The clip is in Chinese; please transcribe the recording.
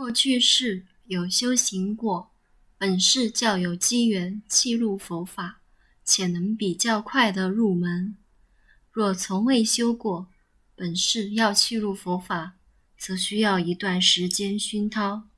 过去世有修行过，本世较有机缘契入佛法，且能比较快的入门。若从未修过，本世要契入佛法，则需要一段时间熏陶。